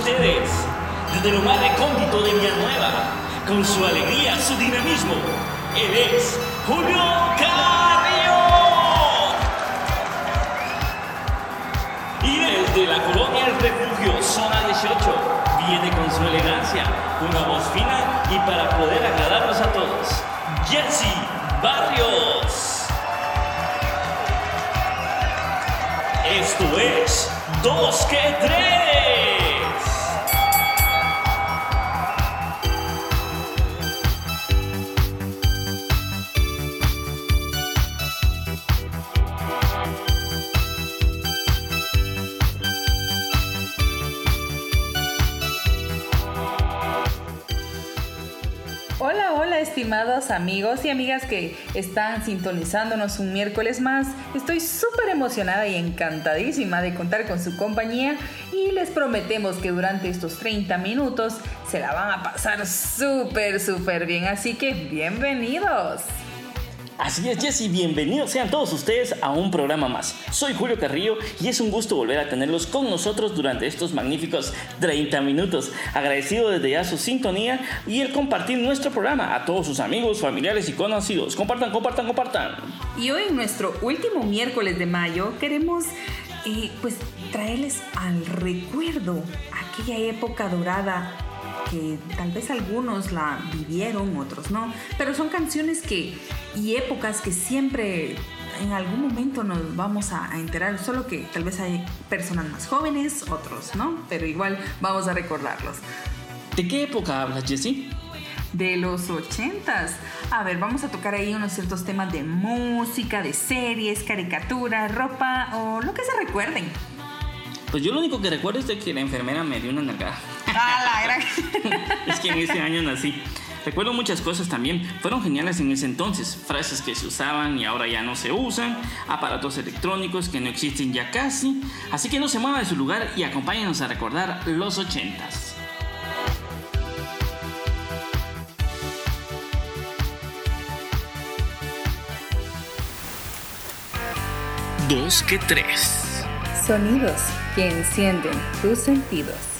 ustedes, desde lo más recóndito de Villanueva, con su alegría, su dinamismo, él es Julio Carrillo. Y desde la colonia El Refugio, zona 18, viene con su elegancia, una voz fina y para poder agradarnos a todos, Jesse Barrios. Esto es Dos que Tres. Estimados amigos y amigas que están sintonizándonos un miércoles más. Estoy súper emocionada y encantadísima de contar con su compañía y les prometemos que durante estos 30 minutos se la van a pasar súper, súper bien. Así que bienvenidos. Así es, Jesse, bienvenidos sean todos ustedes a un programa más. Soy Julio Carrillo y es un gusto volver a tenerlos con nosotros durante estos magníficos 30 minutos. Agradecido desde ya su sintonía y el compartir nuestro programa a todos sus amigos, familiares y conocidos. Compartan, compartan, compartan. Y hoy en nuestro último miércoles de mayo queremos eh, pues traerles al recuerdo aquella época dorada que tal vez algunos la vivieron, otros no, pero son canciones que y épocas que siempre en algún momento nos vamos a, a enterar, solo que tal vez hay personas más jóvenes, otros no, pero igual vamos a recordarlos. ¿De qué época hablas, Jesse? De los ochentas. A ver, vamos a tocar ahí unos ciertos temas de música, de series, caricaturas, ropa o lo que se recuerden. Pues yo lo único que recuerdo es de que la enfermera me dio una nalgada. Es que en ese año nací. Recuerdo muchas cosas también, fueron geniales en ese entonces, frases que se usaban y ahora ya no se usan, aparatos electrónicos que no existen ya casi, así que no se mueva de su lugar y acompáñenos a recordar los ochentas. Dos que tres. Sonidos que encienden tus sentidos.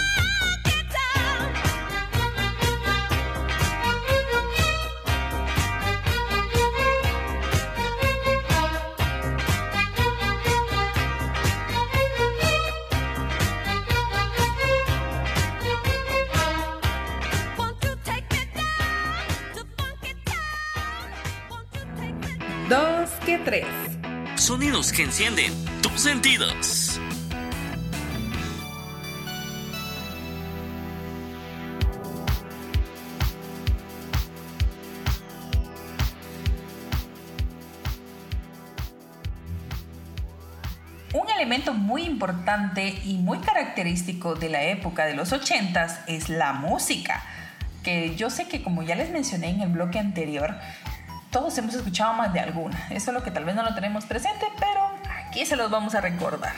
que encienden tus sentidos. Un elemento muy importante y muy característico de la época de los 80 es la música, que yo sé que como ya les mencioné en el bloque anterior, todos hemos escuchado más de alguna. Eso es lo que tal vez no lo tenemos presente, pero aquí se los vamos a recordar.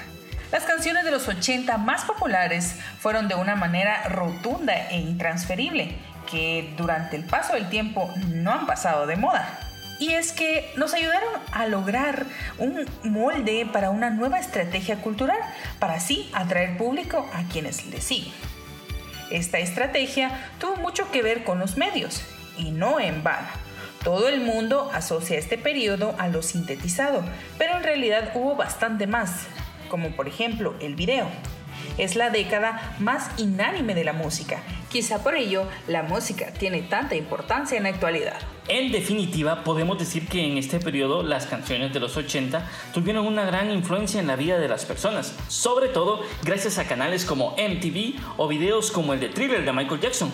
Las canciones de los 80 más populares fueron de una manera rotunda e intransferible, que durante el paso del tiempo no han pasado de moda. Y es que nos ayudaron a lograr un molde para una nueva estrategia cultural, para así atraer público a quienes le siguen. Esta estrategia tuvo mucho que ver con los medios, y no en vano todo el mundo asocia este periodo a lo sintetizado, pero en realidad hubo bastante más, como por ejemplo el video. Es la década más inánime de la música. Quizá por ello la música tiene tanta importancia en la actualidad. En definitiva, podemos decir que en este periodo las canciones de los 80 tuvieron una gran influencia en la vida de las personas, sobre todo gracias a canales como MTV o videos como el de Thriller de Michael Jackson,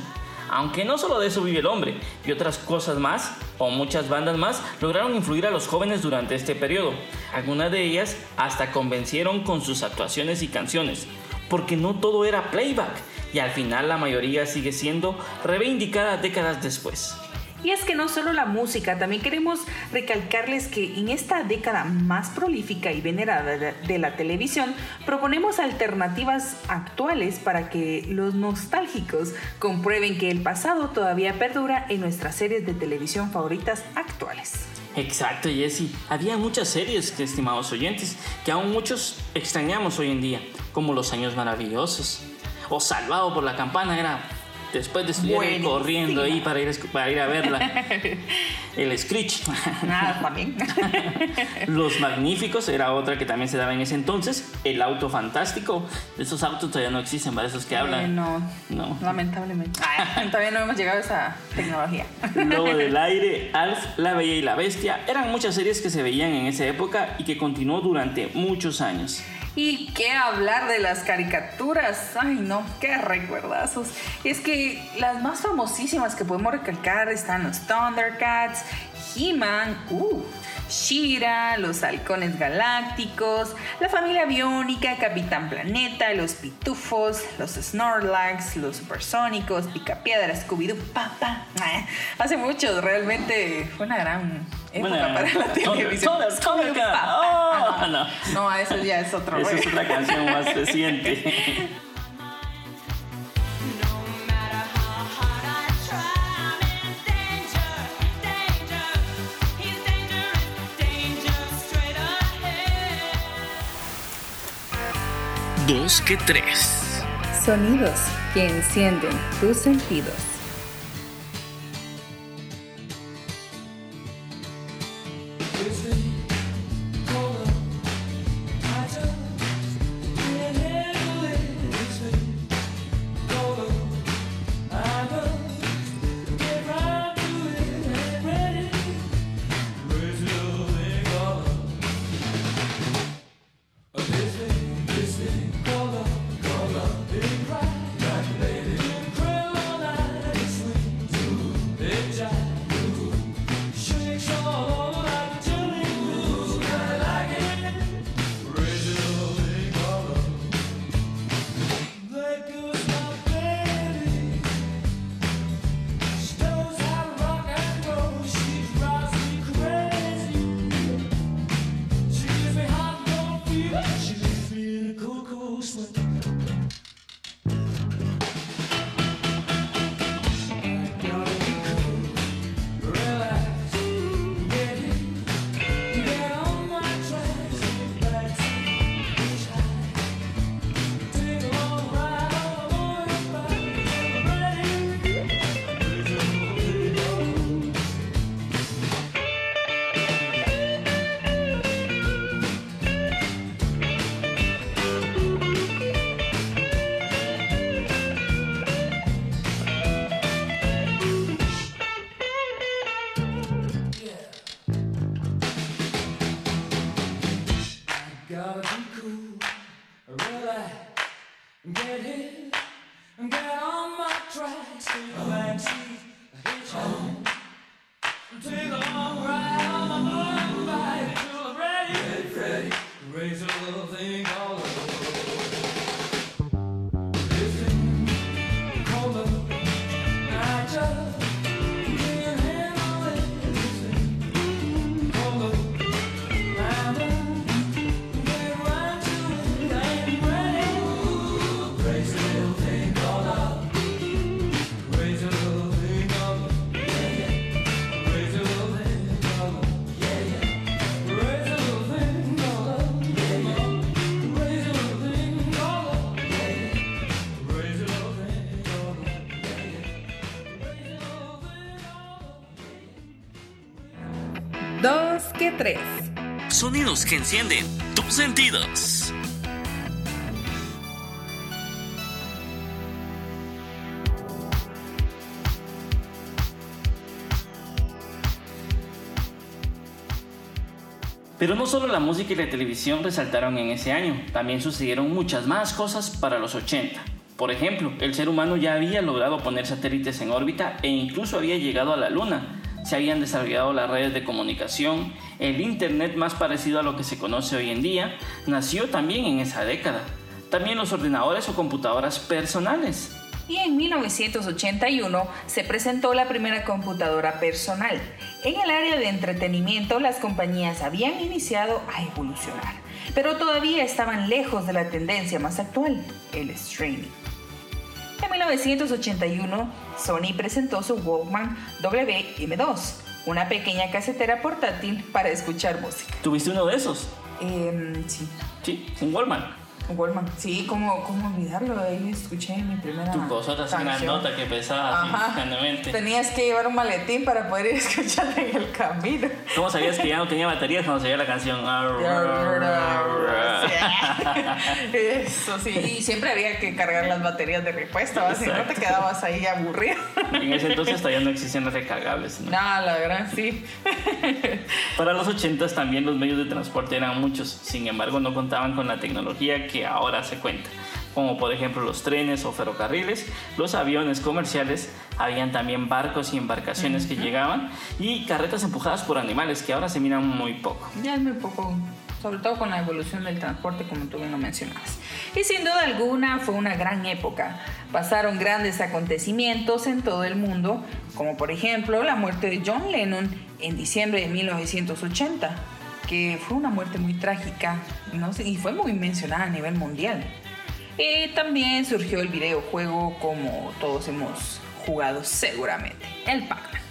aunque no solo de eso vive el hombre, y otras cosas más, o muchas bandas más, lograron influir a los jóvenes durante este periodo. Algunas de ellas hasta convencieron con sus actuaciones y canciones, porque no todo era playback, y al final la mayoría sigue siendo reivindicada décadas después. Y es que no solo la música, también queremos recalcarles que en esta década más prolífica y venerada de la televisión, proponemos alternativas actuales para que los nostálgicos comprueben que el pasado todavía perdura en nuestras series de televisión favoritas actuales. Exacto, Jesse. Había muchas series, estimados oyentes, que aún muchos extrañamos hoy en día, como Los Años Maravillosos o Salvado por la Campana, era después de estudiar corriendo ahí para ir, para ir a verla. El Screech. Nada, también. Los Magníficos era otra que también se daba en ese entonces. El Auto Fantástico. Esos autos todavía no existen, para esos que hablan. Eh, no, no. Lamentablemente. todavía no hemos llegado a esa tecnología. Lobo del Aire, Alf, La Bella y la Bestia. Eran muchas series que se veían en esa época y que continuó durante muchos años. Y qué hablar de las caricaturas. Ay, no, qué recuerdazos. Es que las más famosísimas que podemos recalcar están los Thundercats, He-Man, uh, Shira, los halcones galácticos, la familia biónica, Capitán Planeta, los pitufos, los Snorlax, los supersónicos, Picapiedra, Scooby-Doo, papá. Hace mucho, realmente fue una gran época para la televisión. Oh, no. no, eso ya es otro. Esa es otra canción más reciente. dos que tres. Sonidos que encienden tus sentidos. Que encienden tus sentidos. Pero no solo la música y la televisión resaltaron en ese año, también sucedieron muchas más cosas para los 80. Por ejemplo, el ser humano ya había logrado poner satélites en órbita e incluso había llegado a la Luna. Se habían desarrollado las redes de comunicación, el Internet más parecido a lo que se conoce hoy en día, nació también en esa década. También los ordenadores o computadoras personales. Y en 1981 se presentó la primera computadora personal. En el área de entretenimiento las compañías habían iniciado a evolucionar, pero todavía estaban lejos de la tendencia más actual, el streaming. En 1981, Sony presentó su Walkman WM2, una pequeña casetera portátil para escuchar música. ¿Tuviste uno de esos? Em, sí, Sí, un Wallman. Walkman. Sí, ¿cómo, cómo olvidarlo? Ahí escuché mi primera Tu cosota así canción. grandota que pesaba grandemente. Tenías que llevar un maletín para poder ir escuchando en el camino. ¿Cómo sabías que ya no tenía baterías cuando se la canción? Eso sí, y siempre había que cargar las baterías de repuesto, si no te quedabas ahí aburrido. En ese entonces todavía no existían recargables. ¿no? No, la verdad sí. Para los 80 también los medios de transporte eran muchos, sin embargo no contaban con la tecnología que ahora se cuenta, como por ejemplo los trenes o ferrocarriles, los aviones comerciales, habían también barcos y embarcaciones que llegaban y carretas empujadas por animales que ahora se miran muy poco. Ya es muy poco, sobre todo con la evolución del transporte, como tú bien lo mencionabas. Y sin duda alguna fue una gran época. Pasaron grandes acontecimientos en todo el mundo, como por ejemplo la muerte de John Lennon en diciembre de 1980, que fue una muerte muy trágica no y fue muy mencionada a nivel mundial. Y también surgió el videojuego como todos hemos jugado seguramente, el Pac-Man.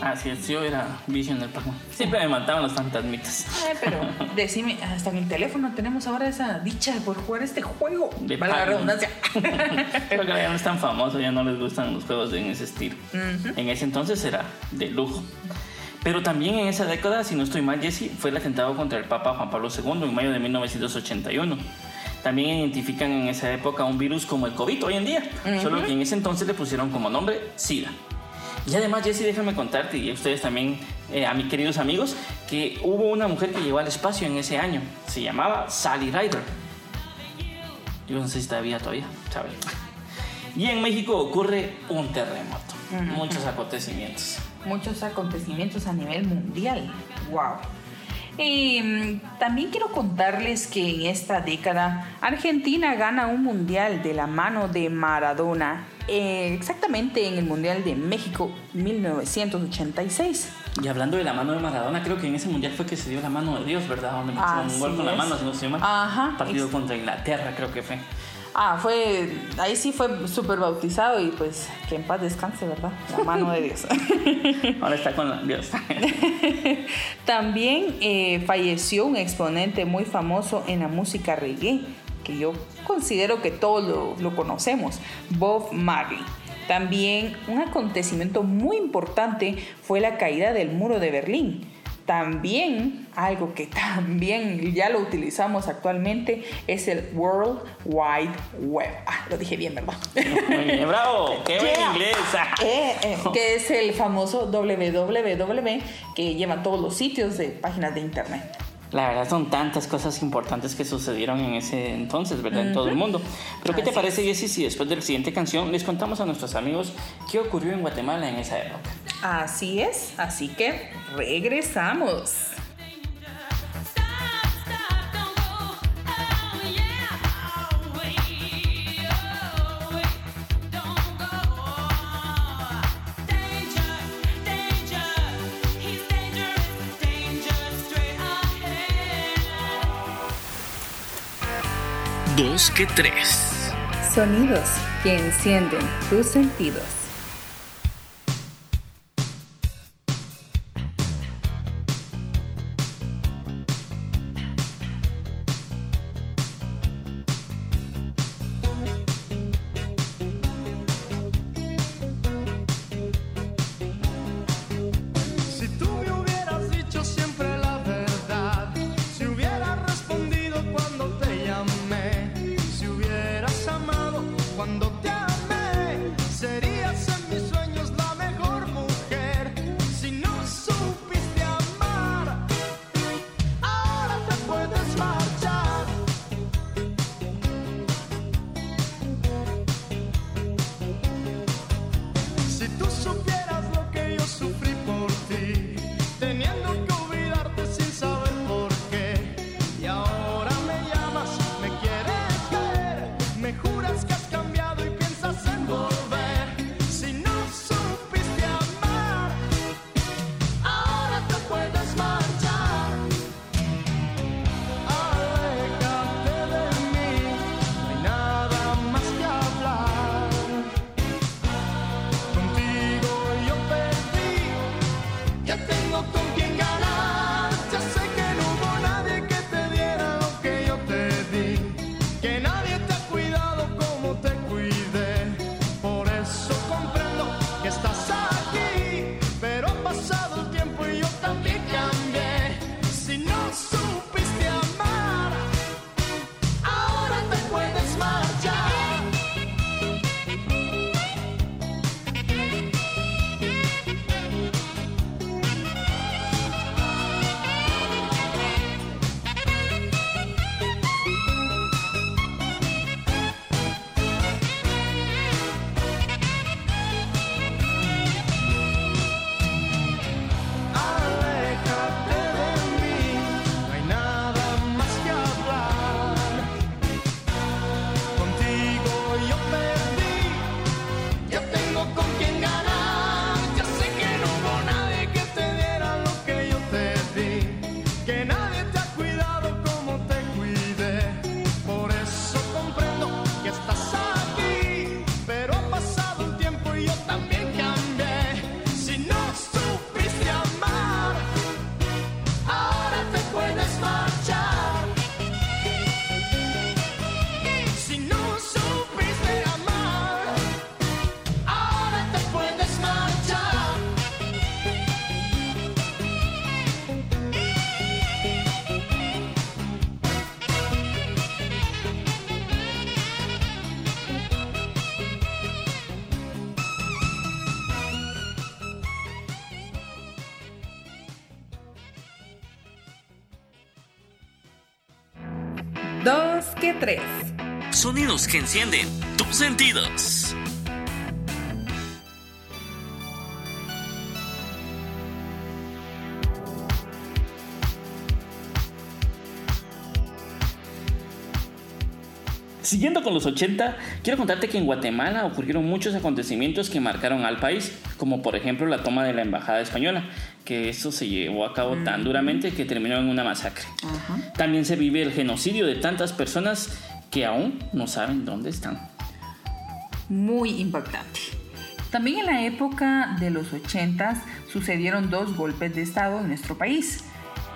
Así es, yo era vision del Pac-Man. Siempre me mataban los fantasmitas. Ay, pero decime, hasta en el teléfono tenemos ahora esa dicha por jugar este juego. De Valga la redundancia. Creo que ya no es tan famoso, ya no les gustan los juegos en ese estilo. En ese entonces era de lujo. Pero también en esa década, si no estoy mal, Jesse, fue el atentado contra el Papa Juan Pablo II en mayo de 1981. También identifican en esa época un virus como el COVID hoy en día, solo que en ese entonces le pusieron como nombre SIDA. Y además, Jesse, déjame contarte, y a ustedes también, eh, a mis queridos amigos, que hubo una mujer que llegó al espacio en ese año. Se llamaba Sally Ryder. Yo no sé si está viva todavía, ¿sabe? Y en México ocurre un terremoto. Muchos acontecimientos. Muchos acontecimientos a nivel mundial. Wow. Y mm, también quiero contarles que en esta década Argentina gana un mundial de la mano de Maradona, eh, exactamente en el Mundial de México 1986. Y hablando de la mano de Maradona, creo que en ese mundial fue que se dio la mano de Dios, ¿verdad? Donde metió un gol con la mano, si no mal. Ajá. Partido contra Inglaterra, creo que fue. Ah, fue, ahí sí fue súper bautizado y pues que en paz descanse, ¿verdad? La mano de Dios. Ahora está con la Dios. También eh, falleció un exponente muy famoso en la música reggae, que yo considero que todos lo, lo conocemos, Bob Marley. También un acontecimiento muy importante fue la caída del muro de Berlín. También algo que también ya lo utilizamos actualmente es el World Wide Web. Ah, lo dije bien, ¿verdad? Muy bien, bravo. Qué buen Yeah. inglés. Ah. Eh, eh, que es el famoso www que lleva todos los sitios de páginas de internet. La verdad son tantas cosas importantes que sucedieron en ese entonces, ¿verdad? En todo el mundo. Pero ¿qué te parece, Jessy, si después de la siguiente canción les contamos a nuestros amigos qué ocurrió en Guatemala en esa época? Así es, así que regresamos. Dos que tres. Sonidos que encienden tus sentidos. Que encienden tus sentidos. Siguiendo con los 80, quiero contarte que en Guatemala ocurrieron muchos acontecimientos que marcaron al país, como por ejemplo la toma de la embajada española, que eso se llevó a cabo tan duramente que terminó en una masacre. También se vive el genocidio de tantas personas que aún no saben dónde están. Muy impactante. También en la época de los 80 sucedieron dos golpes de Estado en nuestro país.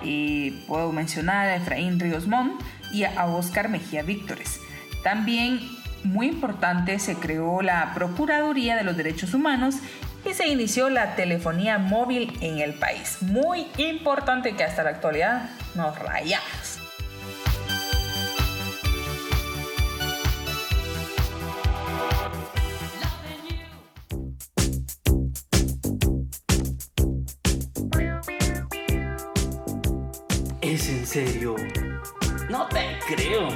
Eh, puedo mencionar a Efraín Ríos Montt y a Óscar Mejía Víctores. También, muy importante, se creó la Procuraduría de los Derechos Humanos y se inició la telefonía móvil en el país. Muy importante que hasta la actualidad nos rayamos. ¿Es en serio? No te creo.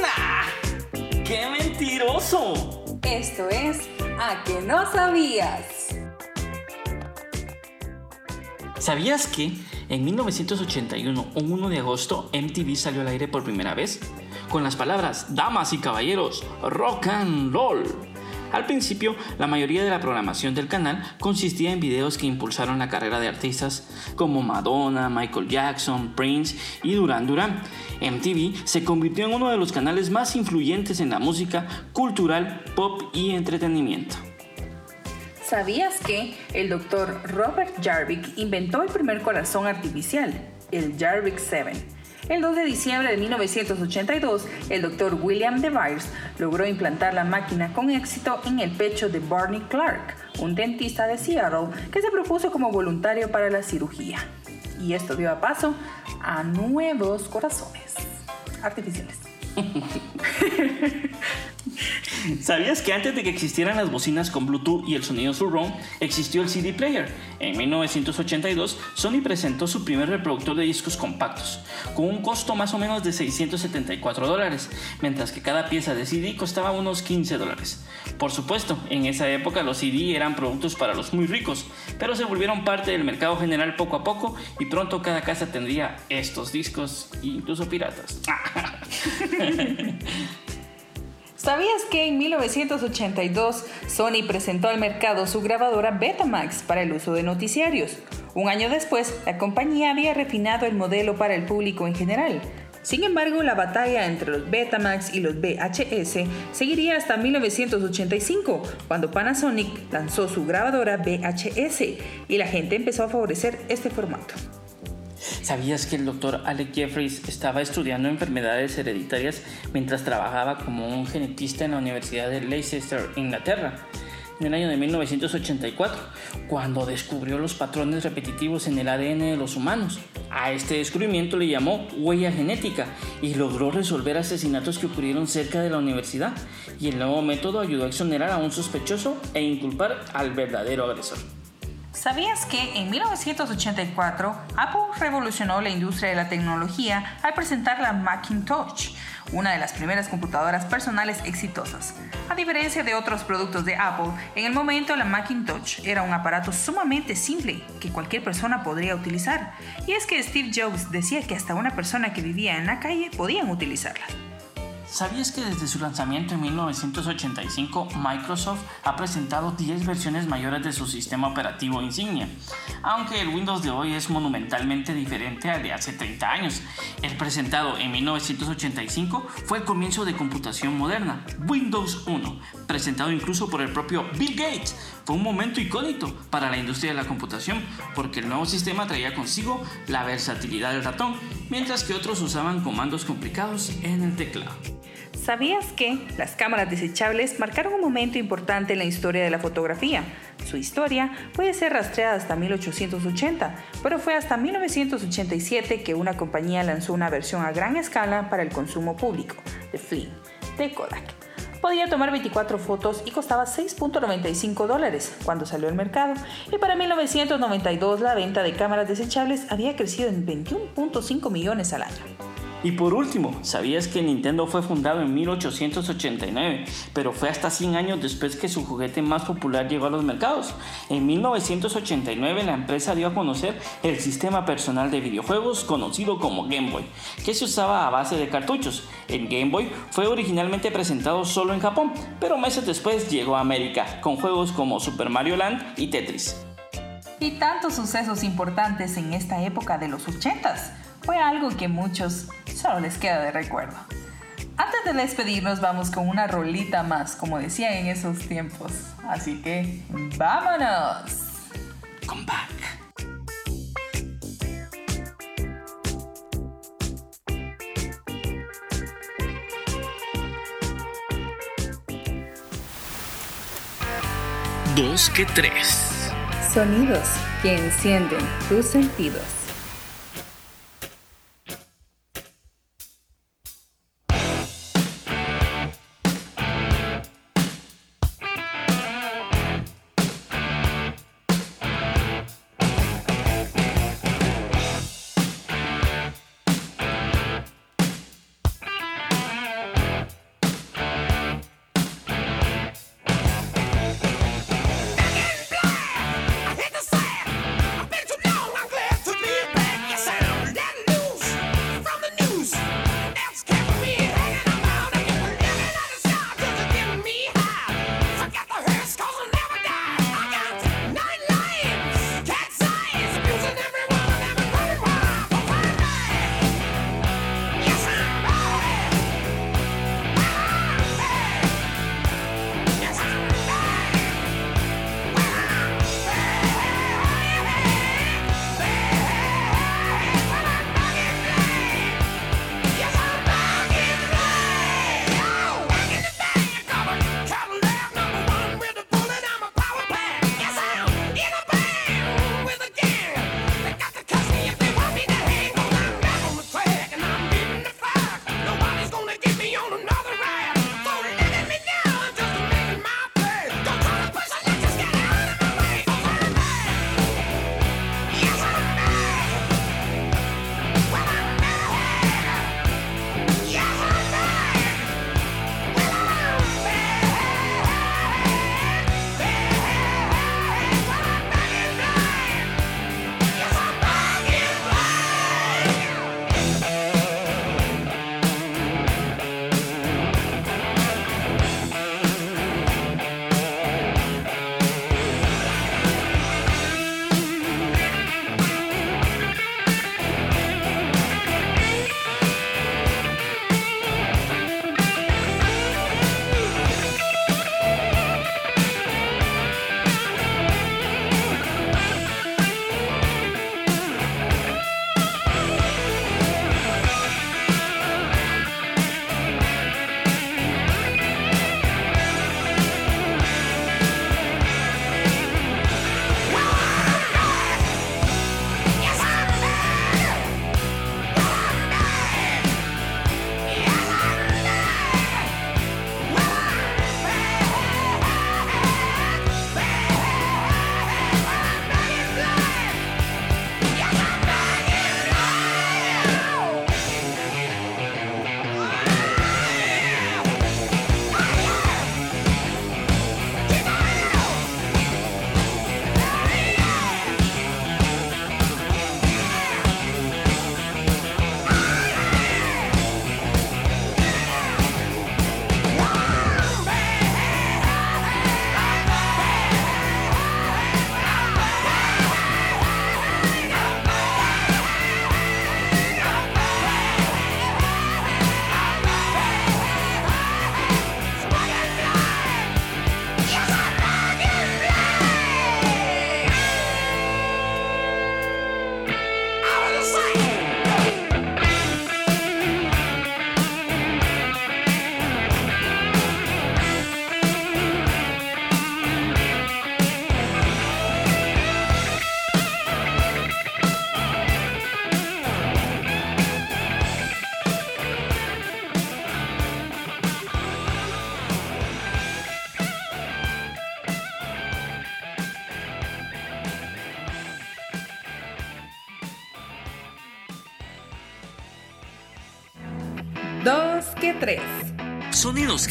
¡Nah! ¡Qué mentiroso! Esto es A que no sabías. ¿Sabías que en 1981, un 1 de agosto, MTV salió al aire por primera vez? Con las palabras Damas y caballeros, rock and roll. Al principio, la mayoría de la programación del canal consistía en videos que impulsaron la carrera de artistas como Madonna, Michael Jackson, Prince y Duran Duran. MTV se convirtió en uno de los canales más influyentes en la música, cultural, pop y entretenimiento. ¿Sabías que el doctor Robert Jarvik inventó el primer corazón artificial, el Jarvik 7? El 2 de diciembre de 1982, el doctor William DeVries logró implantar la máquina con éxito en el pecho de Barney Clark, un dentista de Seattle que se propuso como voluntario para la cirugía. Y esto dio a paso a nuevos corazones artificiales. ¿Sabías que antes de que existieran las bocinas con Bluetooth y el sonido surround, existió el CD player? En 1982, Sony presentó su primer reproductor de discos compactos, con un costo más o menos de 674 dólares, mientras que cada pieza de CD costaba unos 15 dólares. Por supuesto, en esa época los CD eran productos para los muy ricos, pero se volvieron parte del mercado general poco a poco y pronto cada casa tendría estos discos, incluso piratas. ¿Sabías que en 1982 Sony presentó al mercado su grabadora Betamax para el uso de noticiarios? Un año después, la compañía había refinado el modelo para el público en general. Sin embargo, la batalla entre los Betamax y los VHS seguiría hasta 1985, cuando Panasonic lanzó su grabadora VHS y la gente empezó a favorecer este formato. ¿Sabías que el doctor Alec Jeffries estaba estudiando enfermedades hereditarias mientras trabajaba como un genetista en la Universidad de Leicester, Inglaterra? En el año de 1984, cuando descubrió los patrones repetitivos en el ADN de los humanos. A este descubrimiento le llamó huella genética y logró resolver asesinatos que ocurrieron cerca de la universidad. Y el nuevo método ayudó a exonerar a un sospechoso e inculpar al verdadero agresor. ¿Sabías que en 1984 Apple revolucionó la industria de la tecnología al presentar la Macintosh, una de las primeras computadoras personales exitosas? A diferencia de otros productos de Apple, en el momento la Macintosh era un aparato sumamente simple que cualquier persona podría utilizar. Y es que Steve Jobs decía que hasta una persona que vivía en la calle podían utilizarla. ¿Sabías que desde su lanzamiento en 1985 Microsoft ha presentado 10 versiones mayores de su sistema operativo insignia? Aunque el Windows de hoy es monumentalmente diferente al de hace 30 años. El presentado en 1985 fue el comienzo de computación moderna, Windows 1, presentado incluso por el propio Bill Gates. Fue un momento icónico para la industria de la computación porque el nuevo sistema traía consigo la versatilidad del ratón, mientras que otros usaban comandos complicados en el teclado. ¿Sabías que las cámaras desechables marcaron un momento importante en la historia de la fotografía? Su historia puede ser rastreada hasta 1880, pero fue hasta 1987 que una compañía lanzó una versión a gran escala para el consumo público, de Film, de Kodak. Podía tomar 24 fotos y costaba 6.95 dólares cuando salió al mercado, y para 1992 la venta de cámaras desechables había crecido en 21.5 millones al año. Y por último, ¿sabías que Nintendo fue fundado en 1889, pero fue hasta 100 años después que su juguete más popular llegó a los mercados? En 1989 la empresa dio a conocer el sistema personal de videojuegos conocido como Game Boy, que se usaba a base de cartuchos. El Game Boy fue originalmente presentado solo en Japón, pero meses después llegó a América, con juegos como Super Mario Land y Tetris. Y tantos sucesos importantes en esta época de los 80s fue algo que muchos solo les queda de recuerdo. Antes de despedirnos vamos con una rolita más, como decía en esos tiempos. Así que, ¡vámonos! Come back. Dos que tres. Sonidos que encienden tus sentidos.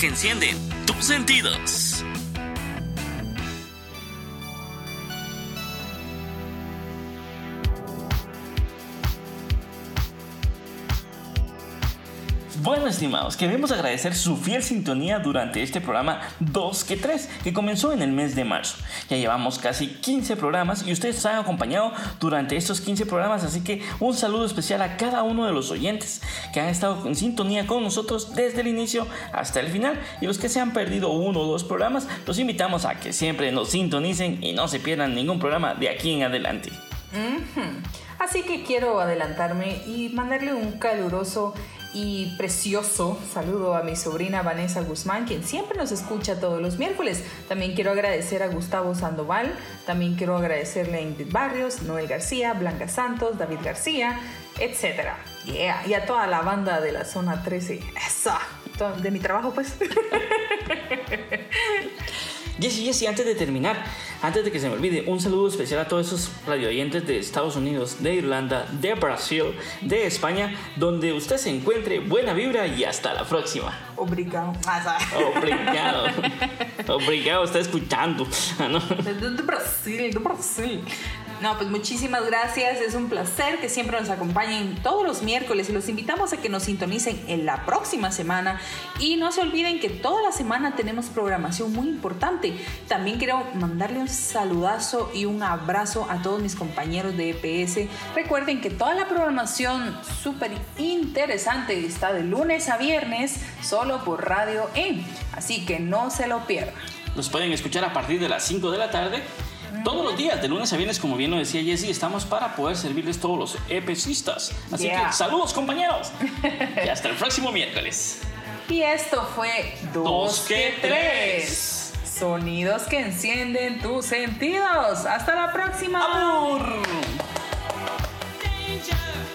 Que encienden tus sentidos. Estimados, queremos agradecer su fiel sintonía durante este programa 2 que 3, que comenzó en el mes de marzo. Ya llevamos casi 15 programas y ustedes nos han acompañado durante estos 15 programas, así que un saludo especial a cada uno de los oyentes que han estado en sintonía con nosotros desde el inicio hasta el final. Y los que se han perdido uno o dos programas, los invitamos a que siempre nos sintonicen y no se pierdan ningún programa de aquí en adelante. Ujú. Así que quiero adelantarme y mandarle un caluroso y precioso saludo a mi sobrina Vanessa Guzmán, quien siempre nos escucha todos los miércoles. También quiero agradecer a Gustavo Sandoval, también quiero agradecerle a Ingrid Barrios, Noel García, Blanca Santos, David García, etc. Yeah. Y a toda la banda de la zona 13. Esa. To- De mi trabajo, pues. Jessy, Jessy, antes de terminar, antes de que se me olvide, un saludo especial a todos esos radioyentes de Estados Unidos, de Irlanda, de Brasil, de España, donde usted se encuentre buena vibra y hasta la próxima. Obrigado. Ah. Obrigado. Obrigado, está escuchando. Ah, ¿no? De, de- de Brasil, de Brasil. No, pues muchísimas gracias. Es un placer que siempre nos acompañen todos los miércoles y los invitamos a que nos sintonicen en la próxima semana. Y no se olviden que toda la semana tenemos programación muy importante. También quiero mandarle un saludazo y un abrazo a todos mis compañeros de EPS. Recuerden que toda la programación súper interesante está de lunes a viernes solo por Radio E. Así que no se lo pierdan. Nos pueden escuchar a partir de las 5 de la tarde. Todos los días, de lunes a viernes, como bien lo decía Jessy, estamos para poder servirles todos los EPCistas. Así Yeah. que saludos, compañeros. y hasta el próximo miércoles. Y esto fue Dos Dos que tres. Tres. Sonidos que encienden tus sentidos. Hasta la próxima. ¡Amor! danger.